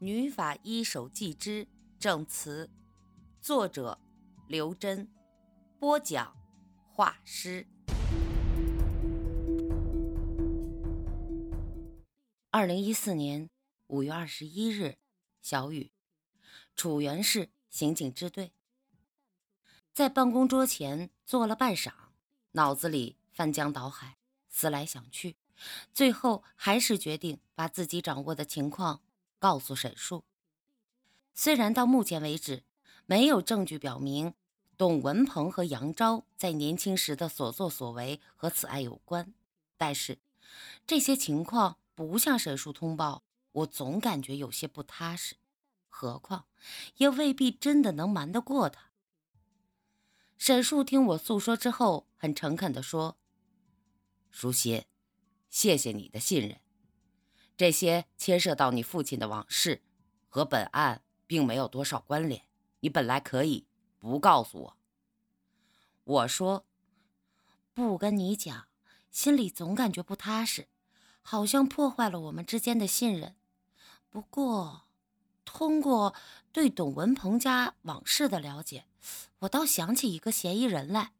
女法医手记之证词，作者刘真，播讲画师。二零一四年五月二十一日，小雨，楚原市刑警支队，在办公桌前坐了半晌，脑子里翻江倒海，思来想去，最后还是决定把自己掌握的情况。告诉沈树，虽然到目前为止没有证据表明董文鹏和杨昭在年轻时的所作所为和此案有关，但是这些情况不向沈树通报，我总感觉有些不踏实。何况也未必真的能瞒得过他。沈树听我诉说之后，很诚恳地说：“舒心，谢谢你的信任。”这些牵涉到你父亲的往事，和本案并没有多少关联。你本来可以不告诉我。我说，不跟你讲，心里总感觉不踏实，好像破坏了我们之间的信任。不过，通过对董文鹏家往事的了解，我倒想起一个嫌疑人来。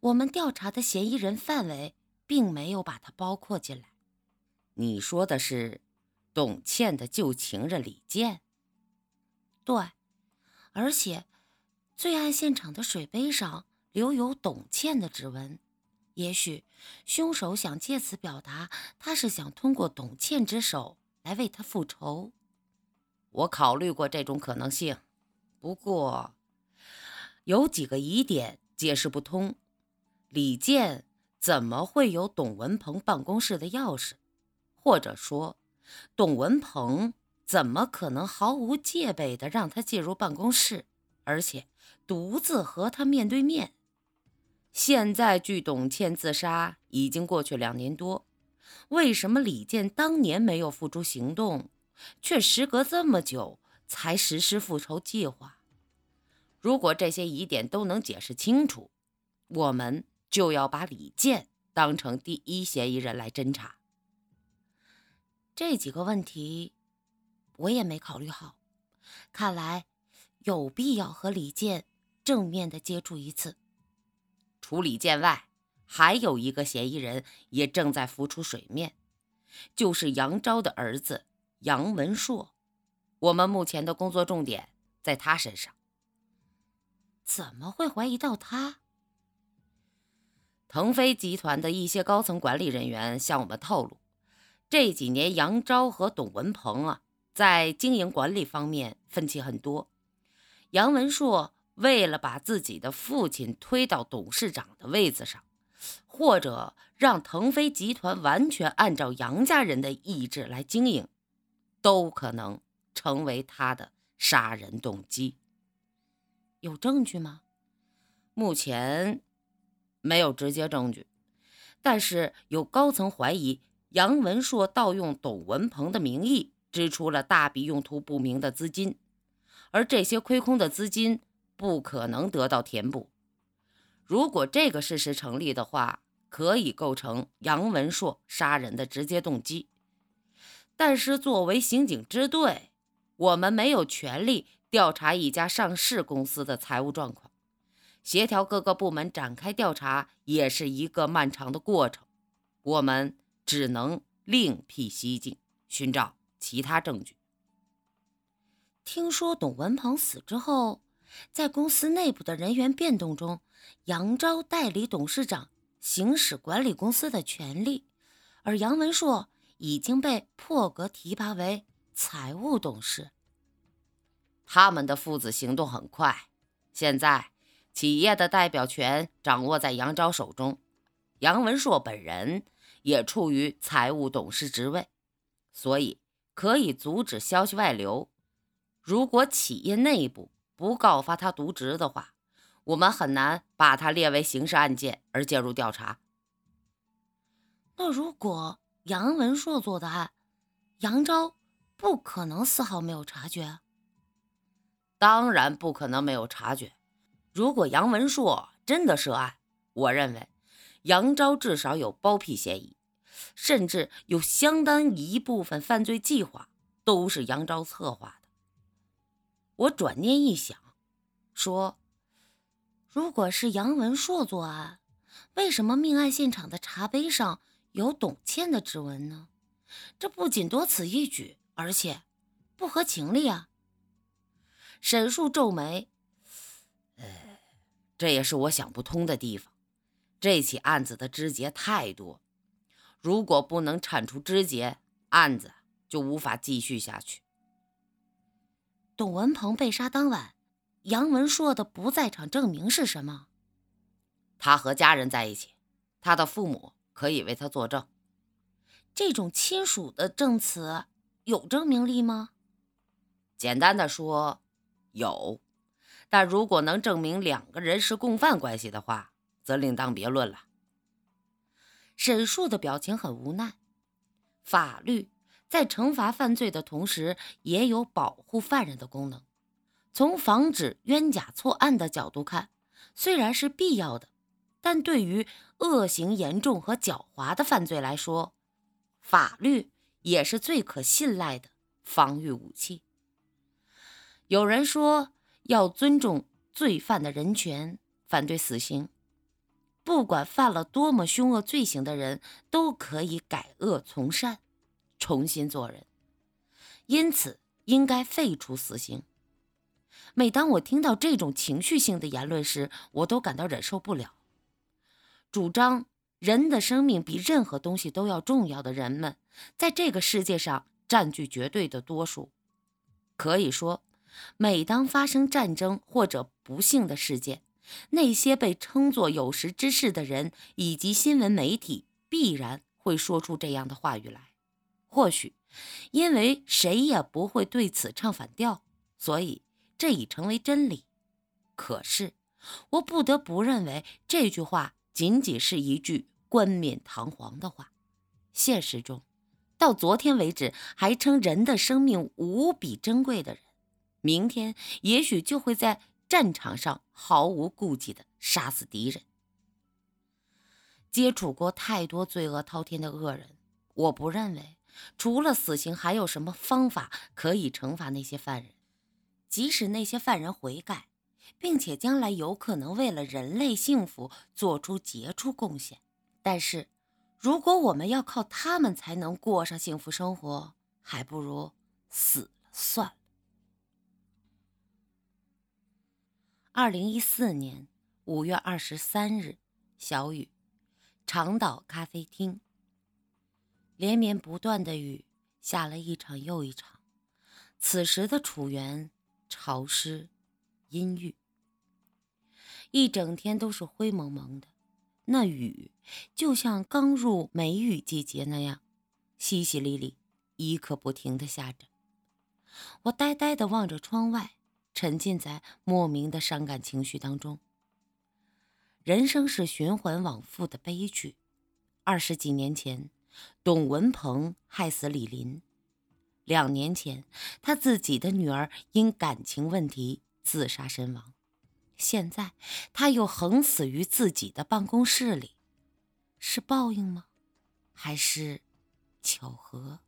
我们调查的嫌疑人范围，并没有把他包括进来。你说的是董倩的旧情人李健？对，而且罪案现场的水杯上留有董倩的指纹，也许凶手想借此表达他是想通过董倩之手来为他复仇。我考虑过这种可能性，不过有几个疑点解释不通：李健怎么会有董文鹏办公室的钥匙？或者说，董文鹏怎么可能毫无戒备地让他进入办公室，而且独自和他面对面？现在距董倩自杀已经过去两年多，为什么李健当年没有付诸行动，却时隔这么久才实施复仇计划？如果这些疑点都能解释清楚，我们就要把李健当成第一嫌疑人来侦查。这几个问题，我也没考虑好。看来有必要和李健正面的接触一次。除李健外，还有一个嫌疑人也正在浮出水面，就是杨昭的儿子杨文硕。我们目前的工作重点在他身上。怎么会怀疑到他？腾飞集团的一些高层管理人员向我们透露。这几年，杨昭和董文鹏啊，在经营管理方面分歧很多。杨文硕为了把自己的父亲推到董事长的位子上，或者让腾飞集团完全按照杨家人的意志来经营，都可能成为他的杀人动机。有证据吗？目前没有直接证据，但是有高层怀疑。杨文硕盗用董文鹏的名义支出了大笔用途不明的资金，而这些亏空的资金不可能得到填补。如果这个事实成立的话，可以构成杨文硕杀人的直接动机。但是，作为刑警支队，我们没有权利调查一家上市公司的财务状况，协调各个部门展开调查也是一个漫长的过程。我们。只能另辟蹊径，寻找其他证据。听说董文鹏死之后，在公司内部的人员变动中，杨昭代理董事长行使管理公司的权利，而杨文硕已经被破格提拔为财务董事。他们的父子行动很快，现在企业的代表权掌握在杨昭手中，杨文硕本人。也处于财务董事职位，所以可以阻止消息外流。如果企业内部不告发他渎职的话，我们很难把他列为刑事案件而介入调查。那如果杨文硕做的案，杨昭不可能丝毫没有察觉。当然不可能没有察觉。如果杨文硕真的涉案，我认为。杨昭至少有包庇嫌疑，甚至有相当一部分犯罪计划。都是杨昭策划的。我转念一想，说：“如果是杨文硕作案，为什么命案现场的茶杯上有董倩的指纹呢？这不仅多此一举，而且不合情理啊！”沈树皱眉：“呃，这也是我想不通的地方。这起案子的枝节太多，如果不能铲除枝节，案子就无法继续下去。”董文鹏被杀当晚，杨文硕的不在场证明是什么？他和家人在一起，他的父母可以为他作证。这种亲属的证词有证明力吗？简单的说，有。但如果能证明两个人是共犯关系的话，则另当别论了。沈树的表情很无奈。法律。在惩罚犯罪的同时，也有保护犯人的功能。从防止冤假错案的角度看，虽然是必要的，但对于恶行严重和狡猾的犯罪来说，法律也是最可信赖的防御武器。有人说要尊重罪犯的人权，反对死刑。不管犯了多么凶恶罪行的人，都可以改恶从善。重新做人，因此应该废除死刑。每当我听到这种情绪性的言论时，我都感到忍受不了。主张人的生命比任何东西都要重要的人们，在这个世界上占据绝对的多数。可以说，每当发生战争或者不幸的事件，那些被称作有识之士的人以及新闻媒体必然会说出这样的话语来。或许，因为谁也不会对此唱反调，所以这已成为真理。可是，我不得不认为这句话仅仅是一句冠冕堂皇的话。现实中，到昨天为止还称人的生命无比珍贵的人，明天也许就会在战场上毫无顾忌地杀死敌人。接触过太多罪恶滔天的恶人，我不认为。除了死刑，还有什么方法可以惩罚那些犯人？即使那些犯人悔改，并且将来有可能为了人类幸福做出杰出贡献，但是，如果我们要靠他们才能过上幸福生活，还不如死了算了。二零一四年五月二十三日，小雨，长岛咖啡厅。连绵不断的雨下了一场又一场，此时的楚园潮湿、阴郁，一整天都是灰蒙蒙的。那雨就像刚入梅雨季节那样，淅淅沥沥，一刻不停的下着。我呆呆的望着窗外，沉浸在莫名的伤感情绪当中。人生是循环往复的悲剧。二十几年前。董文鹏害死李林，两年前他自己的女儿因感情问题自杀身亡，现在他又横死于自己的办公室里，是报应吗？还是巧合？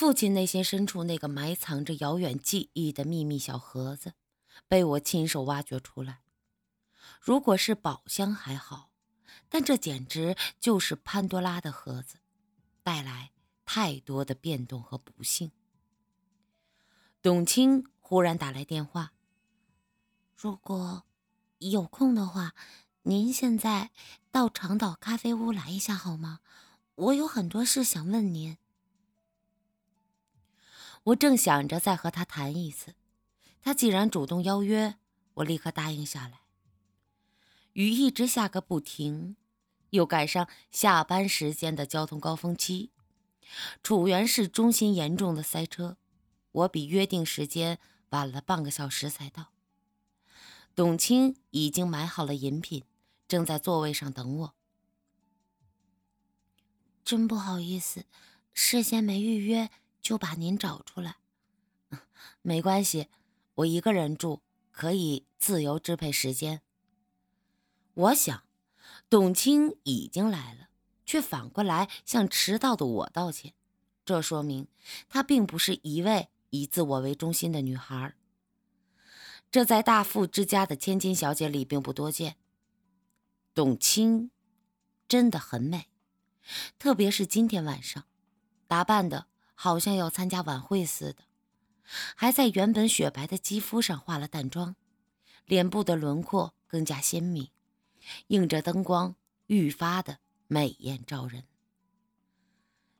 父亲内心深处那个埋藏着遥远记忆的秘密小盒子，被我亲手挖掘出来。如果是宝箱还好。但这简直就是潘多拉的盒子，带来太多的变动和不幸。董卿忽然打来电话：“如果有空的话，您现在到长岛咖啡屋来一下好吗？我有很多事想问您。”我正想着再和他谈一次，他既然主动邀约，我立刻答应下来。雨一直下个不停。又赶上下班时间的交通高峰期，楚原市中心严重的塞车，我比约定时间晚了半个小时才到。董卿已经买好了饮品，正在座位上等我。真不好意思，事先没预约就把您找出来。没关系，我一个人住，可以自由支配时间。我想。董卿已经来了，却反过来向迟到的我道歉，这说明她并不是一位以自我为中心的女孩。这在大富之家的千金小姐里并不多见。董卿真的很美，特别是今天晚上，打扮的好像要参加晚会似的，还在原本雪白的肌肤上化了淡妆，脸部的轮廓更加鲜明，映着灯光愈发的美艳照人。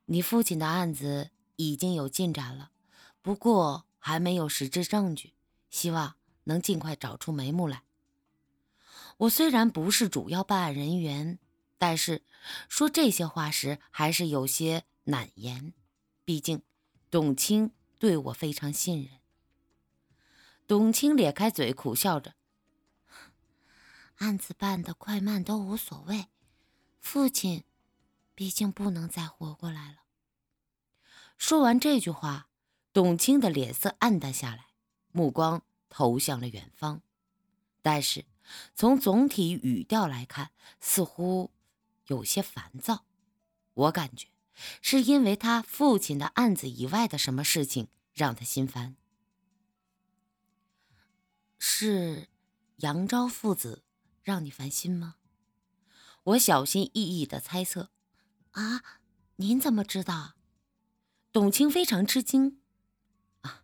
你父亲的案子已经有进展了，不过还没有实质证据，希望能尽快找出眉目来。我虽然不是主要办案人员，但是说这些话时还是有些难言。毕竟，董卿对我非常信任。董卿咧开嘴苦笑着：“案子办得快慢都无所谓，父亲毕竟不能再活过来了。”说完这句话，董卿的脸色暗淡下来，目光投向了远方，但是。从总体语调来看，似乎有些烦躁。我感觉是因为他父亲的案子以外的什么事情让他心烦。是杨昭父子让你烦心吗？我小心翼翼的猜测。啊，您怎么知道？董卿非常吃惊。啊，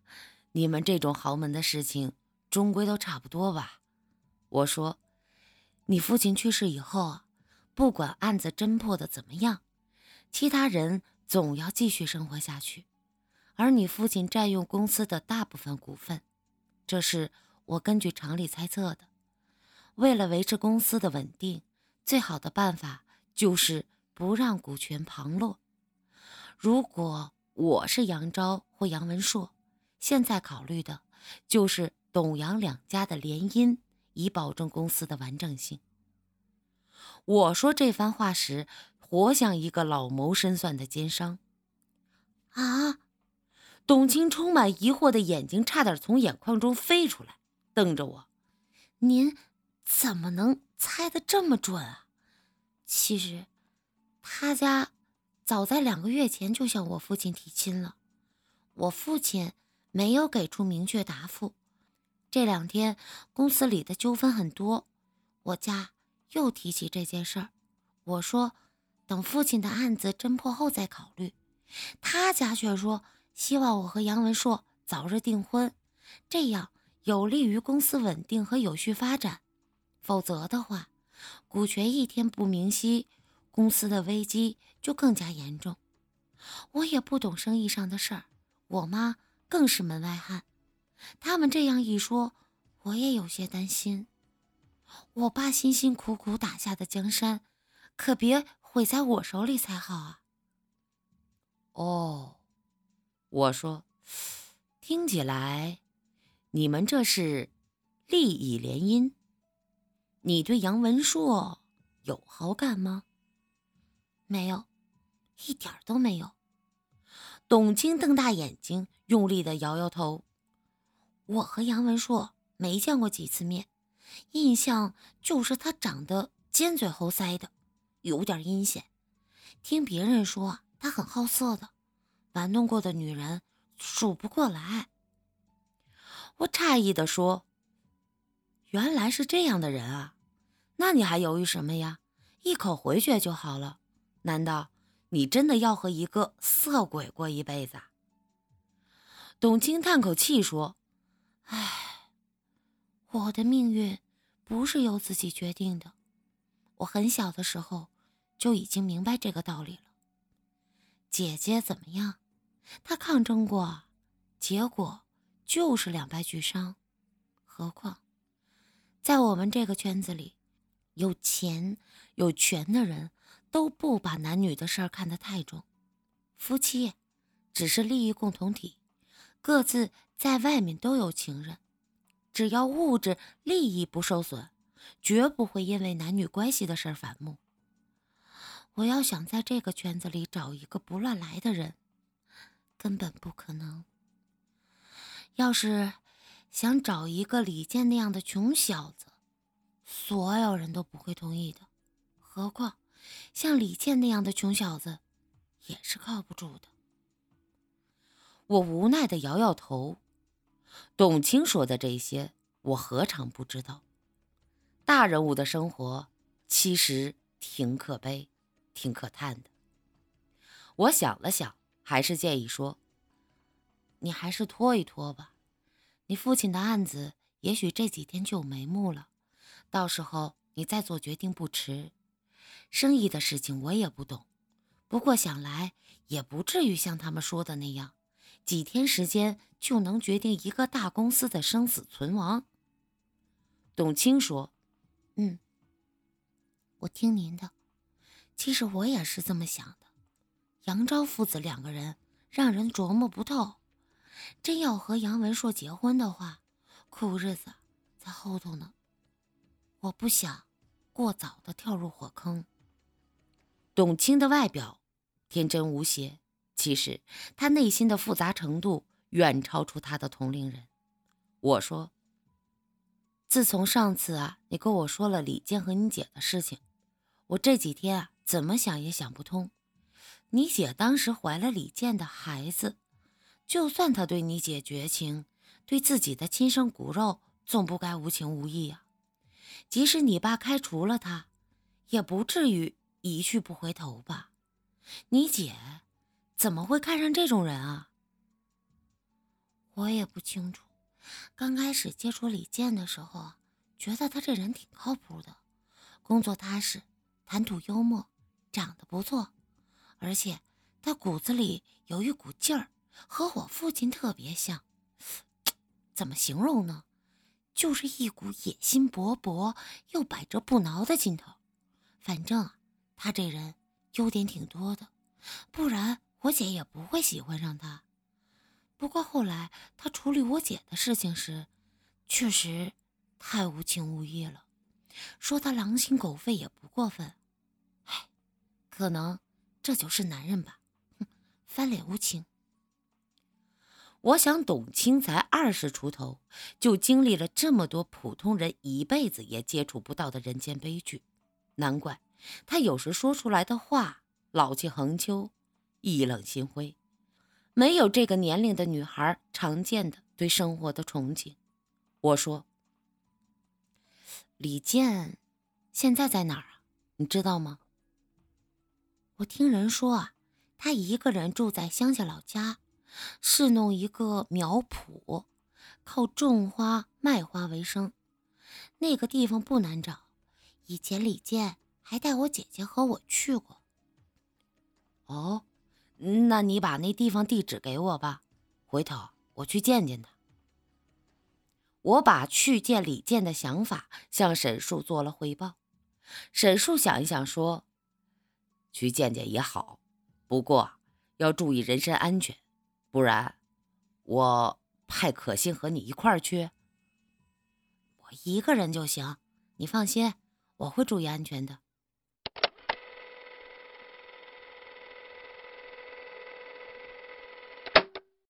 你们这种豪门的事情，终归都差不多吧。我说：“你父亲去世以后，不管案子侦破的怎么样，其他人总要继续生活下去。而你父亲占用公司的大部分股份，这是我根据常理猜测的。为了维持公司的稳定，最好的办法就是不让股权旁落。如果我是杨昭或杨文硕，现在考虑的就是董杨两家的联姻。”以保证公司的完整性。我说这番话时，活像一个老谋深算的奸商。啊！董卿充满疑惑的眼睛差点从眼眶中飞出来，瞪着我：“您怎么能猜得这么准啊？”其实，他家早在两个月前就向我父亲提亲了，我父亲没有给出明确答复。这两天公司里的纠纷很多，我家又提起这件事儿。我说等父亲的案子侦破后再考虑，他家却说希望我和杨文硕早日订婚，这样有利于公司稳定和有序发展。否则的话，股权一天不明晰，公司的危机就更加严重。我也不懂生意上的事儿，我妈更是门外汉。他们这样一说，我也有些担心。我爸辛辛苦苦打下的江山，可别毁在我手里才好啊！哦，我说，听起来你们这是利益联姻。你对杨文硕有好感吗？没有，一点都没有。董卿瞪大眼睛，用力的摇摇头。我和杨文硕没见过几次面，印象就是他长得尖嘴猴腮的，有点阴险。听别人说他很好色的，玩弄过的女人数不过来。我诧异地说：“原来是这样的人啊，那你还犹豫什么呀？一口回绝就好了。难道你真的要和一个色鬼过一辈子？”董卿叹口气说。唉，我的命运不是由自己决定的。我很小的时候就已经明白这个道理了。姐姐怎么样？她抗争过，结果就是两败俱伤。何况，在我们这个圈子里，有钱有权的人都不把男女的事儿看得太重。夫妻只是利益共同体。各自在外面都有情人，只要物质利益不受损，绝不会因为男女关系的事儿反目。我要想在这个圈子里找一个不乱来的人，根本不可能。要是想找一个李健那样的穷小子，所有人都不会同意的。何况像李健那样的穷小子，也是靠不住的。我无奈的摇摇头。董卿说的这些，我何尝不知道？大人物的生活其实挺可悲、挺可叹的。我想了想，还是建议说：“你还是拖一拖吧。你父亲的案子也许这几天就有眉目了，到时候你再做决定不迟。生意的事情我也不懂，不过想来也不至于像他们说的那样，几天时间就能决定一个大公司的生死存亡。”董卿说：“嗯，我听您的。其实我也是这么想的。”杨昭父子两个人让人琢磨不透，真要和杨文硕结婚的话，苦日子在后头呢。我不想过早的跳入火坑。董卿的外表天真无邪，其实她内心的复杂程度远超出她的同龄人。我说，自从上次啊，你跟我说了李健和你姐的事情，我这几天啊，怎么想也想不通。你姐当时怀了李健的孩子，就算他对你姐绝情，对自己的亲生骨肉总不该无情无义啊！即使你爸开除了他，也不至于一去不回头吧？你姐怎么会看上这种人啊？我也不清楚。刚开始接触李健的时候，觉得他这人挺靠谱的，工作踏实，谈吐幽默，长得不错。而且他骨子里有一股劲儿，和我父亲特别像。怎么形容呢？就是一股野心勃勃又百折不挠的劲头。反正啊他这人优点挺多的，不然我姐也不会喜欢上他。不过后来他处理我姐的事情时，确实太无情无义了。说他狼心狗肺也不过分。可能。这就是男人吧，哼，翻脸无情。我想董卿才二十出头，就经历了这么多普通人一辈子也接触不到的人间悲剧，难怪她有时说出来的话老气横秋、意冷心灰，没有这个年龄的女孩常见的对生活的憧憬。我说：“李健现在在哪儿啊？你知道吗？”我听人说啊，他一个人住在乡下老家，是弄一个苗圃，靠种花卖花为生。那个地方不难找，以前李健还带我姐姐和我去过。哦，那你把那地方地址给我吧，回头我去见见他。我把去见李健的想法向沈树做了汇报。沈树想一想说。去见见也好，不过要注意人身安全，不然我派可心和你一块儿去。我一个人就行，你放心，我会注意安全的。